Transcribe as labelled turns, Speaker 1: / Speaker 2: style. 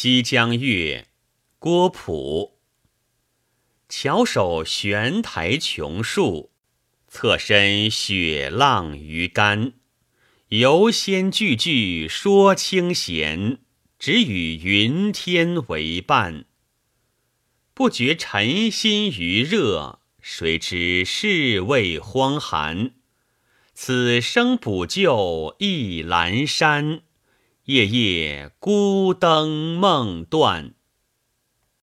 Speaker 1: 西江月·郭璞。翘首悬台琼树，侧身雪浪于竿。游仙句句说清闲，只与云天为伴。不觉尘心于热，谁知世味荒寒。此生补救忆阑珊。夜夜孤灯梦断。